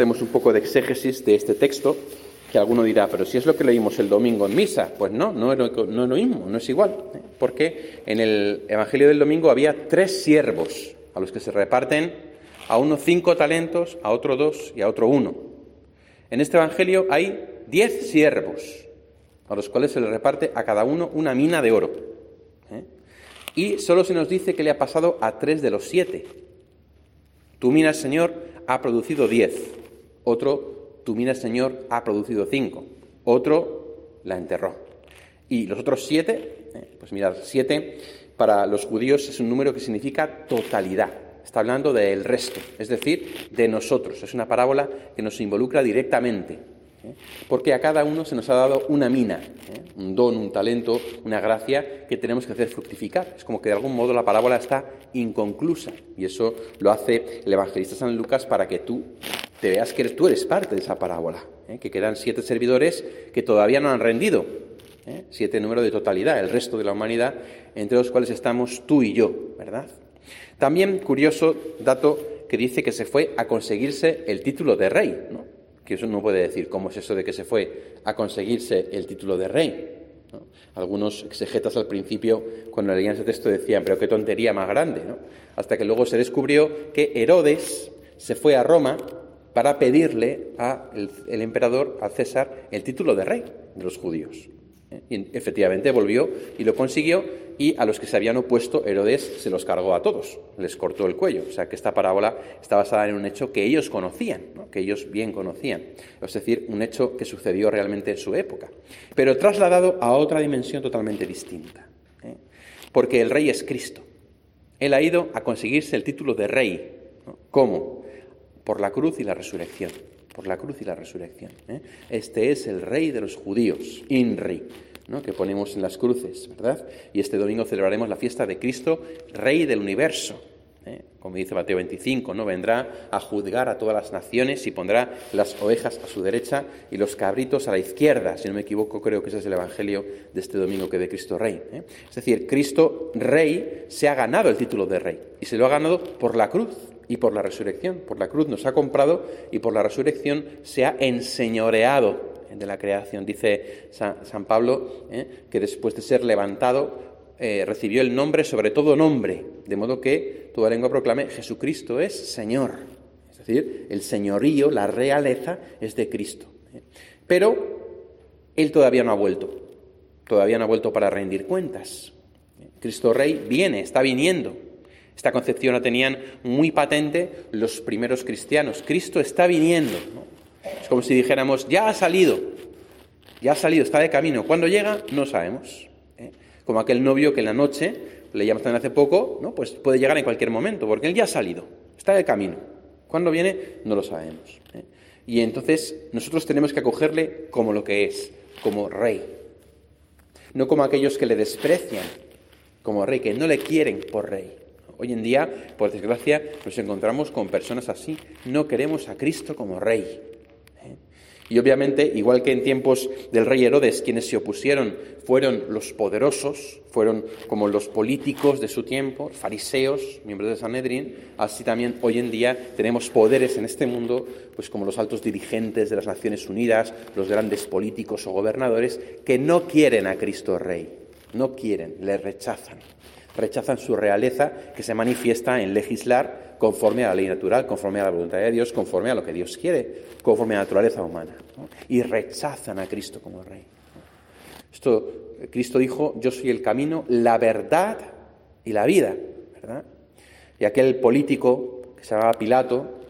Hacemos un poco de exégesis de este texto, que alguno dirá, pero si es lo que leímos el domingo en misa, pues no, no es lo, no es lo mismo, no es igual, ¿eh? porque en el Evangelio del domingo había tres siervos a los que se reparten a uno cinco talentos, a otro dos y a otro uno. En este Evangelio hay diez siervos, a los cuales se le reparte a cada uno una mina de oro. ¿eh? Y solo se nos dice que le ha pasado a tres de los siete. Tu mina, Señor, ha producido diez. Otro, tu mina, Señor, ha producido cinco. Otro, la enterró. Y los otros siete, ¿eh? pues mirad, siete para los judíos es un número que significa totalidad está hablando del resto, es decir, de nosotros. Es una parábola que nos involucra directamente, ¿eh? porque a cada uno se nos ha dado una mina, ¿eh? un don, un talento, una gracia que tenemos que hacer fructificar. Es como que de algún modo la parábola está inconclusa y eso lo hace el evangelista San Lucas para que tú te veas que tú eres parte de esa parábola, ¿eh? que quedan siete servidores que todavía no han rendido, siete números de totalidad, el resto de la humanidad, entre los cuales estamos tú y yo, ¿verdad? También curioso dato que dice que se fue a conseguirse el título de rey, que eso no puede decir cómo es eso de que se fue a conseguirse el título de rey. Algunos exegetas al principio, cuando leían ese texto, decían, pero qué tontería más grande, ¿no? hasta que luego se descubrió que Herodes se fue a Roma para pedirle al emperador, a César, el título de rey de los judíos. Y efectivamente volvió y lo consiguió y a los que se habían opuesto Herodes se los cargó a todos, les cortó el cuello. O sea que esta parábola está basada en un hecho que ellos conocían, que ellos bien conocían, es decir, un hecho que sucedió realmente en su época, pero trasladado a otra dimensión totalmente distinta. ¿eh? Porque el rey es Cristo. Él ha ido a conseguirse el título de rey. ¿Cómo? Por la cruz y la resurrección por la cruz y la resurrección. ¿eh? Este es el rey de los judíos, INRI, ¿no? que ponemos en las cruces, ¿verdad? Y este domingo celebraremos la fiesta de Cristo, rey del universo. ¿eh? Como dice Mateo 25, ¿no? vendrá a juzgar a todas las naciones y pondrá las ovejas a su derecha y los cabritos a la izquierda. Si no me equivoco, creo que ese es el Evangelio de este domingo que de Cristo Rey. ¿eh? Es decir, Cristo Rey se ha ganado el título de Rey y se lo ha ganado por la cruz y por la resurrección. Por la cruz nos ha comprado y por la resurrección se ha enseñoreado de la creación. Dice San, Pablo ¿eh? que después de ser levantado eh, recibió el nombre sobre todo nombre, de modo que toda lengua proclame Jesucristo es Señor. Es decir, el señorío, la realeza es de Cristo. ¿eh? Pero Él todavía no ha vuelto, todavía no ha vuelto para rendir cuentas. Cristo Rey viene, está viniendo. Esta concepción la tenían muy patente los primeros cristianos. Cristo está viniendo. Es como si dijéramos, ya ha salido, ya ha salido, está de camino. ¿Cuándo llega? No sabemos. ¿eh? Como aquel novio que en la noche, le llamas también hace poco, ¿no? pues puede llegar en cualquier momento, porque él ya ha salido, está de camino. ¿Cuándo viene? No lo sabemos. ¿eh? Y entonces nosotros tenemos que acogerle como lo que es, como rey. No como aquellos que le desprecian como rey, que no le quieren por rey. Hoy en día, por desgracia, nos encontramos con personas así. No queremos a Cristo como rey. ¿eh? Y obviamente, igual que en tiempos del rey Herodes, quienes se opusieron fueron los poderosos, fueron como los políticos de su tiempo, fariseos, miembros de Sanedrín, así también hoy en día tenemos poderes en este mundo, pues como los altos dirigentes de las Naciones Unidas, los grandes políticos o gobernadores, que no quieren a Cristo rey, no quieren, le rechazan rechazan su realeza que se manifiesta en legislar conforme a la ley natural, conforme a la voluntad de Dios, conforme a lo que Dios quiere, conforme a la naturaleza humana. Y rechazan a Cristo como rey. Esto, Cristo dijo, yo soy el camino, la verdad y la vida. ¿verdad? Y aquel político que se llamaba Pilato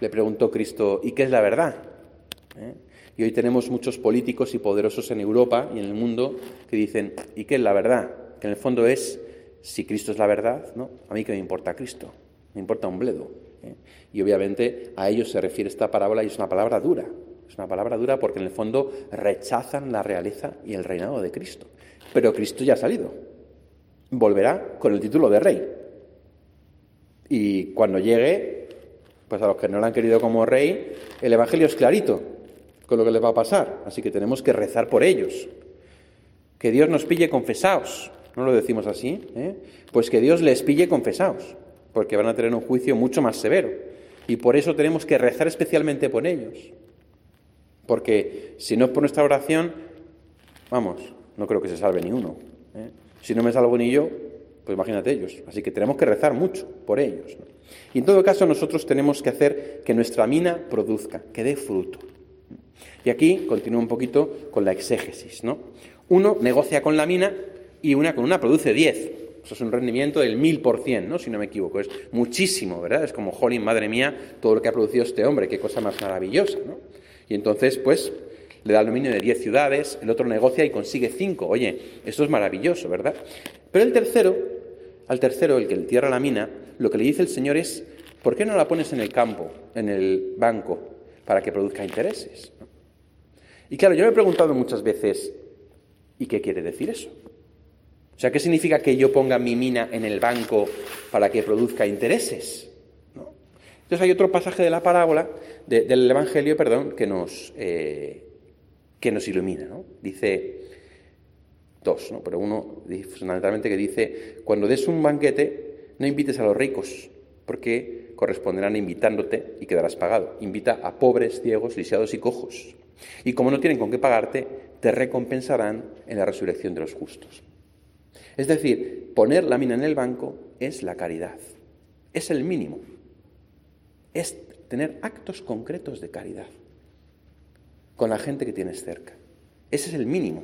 le preguntó a Cristo, ¿y qué es la verdad? ¿Eh? Y hoy tenemos muchos políticos y poderosos en Europa y en el mundo que dicen, ¿y qué es la verdad? Que en el fondo es si Cristo es la verdad, ¿no? A mí que me importa Cristo, me importa un bledo. ¿eh? Y obviamente a ellos se refiere esta parábola y es una palabra dura. Es una palabra dura porque en el fondo rechazan la realeza y el reinado de Cristo. Pero Cristo ya ha salido. Volverá con el título de rey. Y cuando llegue, pues a los que no lo han querido como rey, el Evangelio es clarito con lo que les va a pasar. Así que tenemos que rezar por ellos. Que Dios nos pille confesados. ¿No lo decimos así? ¿eh? Pues que Dios les pille confesados, porque van a tener un juicio mucho más severo. Y por eso tenemos que rezar especialmente por ellos. Porque si no es por nuestra oración, vamos, no creo que se salve ni uno. ¿eh? Si no me salvo ni yo, pues imagínate ellos. Así que tenemos que rezar mucho por ellos. Y en todo caso nosotros tenemos que hacer que nuestra mina produzca, que dé fruto. Y aquí continúo un poquito con la exégesis. ¿no? Uno negocia con la mina y una con una produce 10. Eso es un rendimiento del 1000%, ¿no? si no me equivoco. Es muchísimo, ¿verdad? Es como, jolín, madre mía, todo lo que ha producido este hombre, qué cosa más maravillosa. ¿no? Y entonces, pues, le da el dominio de 10 ciudades, el otro negocia y consigue 5. Oye, esto es maravilloso, ¿verdad? Pero el tercero, al tercero, el que le tierra la mina, lo que le dice el Señor es, ¿por qué no la pones en el campo, en el banco, para que produzca intereses? Y claro, yo me he preguntado muchas veces, ¿y qué quiere decir eso? O sea, ¿qué significa que yo ponga mi mina en el banco para que produzca intereses? Entonces hay otro pasaje de la parábola, del Evangelio, perdón, que nos, eh, que nos ilumina. ¿no? Dice dos, ¿no? pero uno fundamentalmente que dice, cuando des un banquete, no invites a los ricos, porque corresponderán invitándote y quedarás pagado. Invita a pobres, ciegos, lisiados y cojos. Y como no tienen con qué pagarte, te recompensarán en la resurrección de los justos. Es decir, poner la mina en el banco es la caridad. Es el mínimo es tener actos concretos de caridad con la gente que tienes cerca. Ese es el mínimo.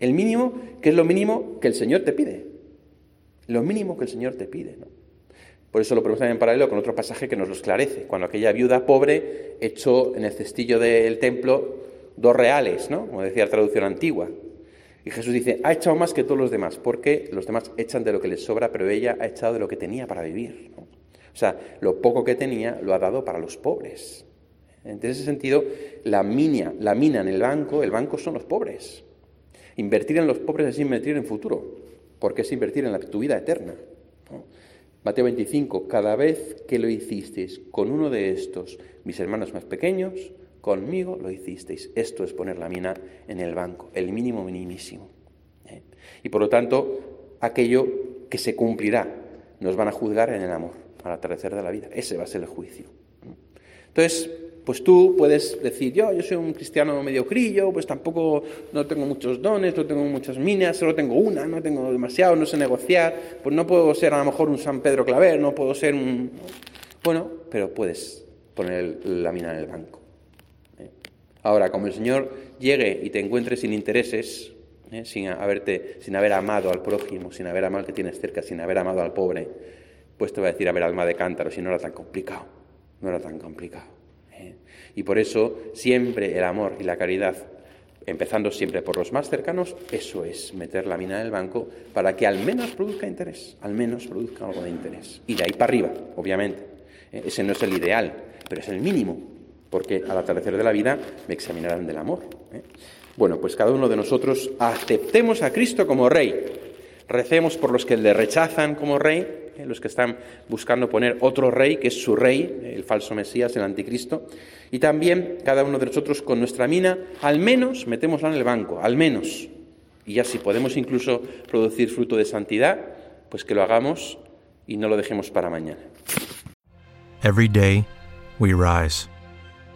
El mínimo que es lo mínimo que el Señor te pide. Lo mínimo que el Señor te pide. Por eso lo ponemos también en paralelo con otro pasaje que nos lo esclarece. Cuando aquella viuda pobre echó en el cestillo del templo dos reales, ¿no? como decía la traducción antigua. Y Jesús dice, ha echado más que todos los demás, porque los demás echan de lo que les sobra, pero ella ha echado de lo que tenía para vivir. O sea, lo poco que tenía lo ha dado para los pobres. En ese sentido, la mina, la mina en el banco, el banco son los pobres. Invertir en los pobres es invertir en futuro, porque es invertir en la, tu vida eterna. Mateo 25, cada vez que lo hicisteis con uno de estos, mis hermanos más pequeños, conmigo lo hicisteis. Esto es poner la mina en el banco, el mínimo minimísimo. ¿eh? Y por lo tanto, aquello que se cumplirá, nos van a juzgar en el amor al atardecer de la vida. Ese va a ser el juicio. Entonces, pues tú puedes decir, yo, yo soy un cristiano mediocrillo, pues tampoco no tengo muchos dones, no tengo muchas minas, solo tengo una, no tengo demasiado, no sé negociar, pues no puedo ser a lo mejor un San Pedro Claver, no puedo ser un... Bueno, pero puedes poner la mina en el banco. Ahora, como el Señor llegue y te encuentre sin intereses, ¿eh? sin, haberte, sin haber amado al prójimo, sin haber amado al que tienes cerca, sin haber amado al pobre, pues te va a decir, a ver, alma de cántaro, si no era tan complicado, no era tan complicado. ¿eh? Y por eso siempre el amor y la caridad, empezando siempre por los más cercanos, eso es meter la mina en el banco para que al menos produzca interés, al menos produzca algo de interés. Y de ahí para arriba, obviamente. ¿eh? Ese no es el ideal, pero es el mínimo, porque al atardecer de la vida me examinarán del amor. ¿eh? Bueno, pues cada uno de nosotros aceptemos a Cristo como Rey. Recemos por los que le rechazan como Rey ¿eh? los que están buscando poner otro rey, que es su rey, el falso Mesías, el anticristo. Y también cada uno de nosotros con nuestra mina, al menos metémosla en el banco, al menos. Y ya si podemos incluso producir fruto de santidad, pues que lo hagamos y no lo dejemos para mañana. Every day we rise,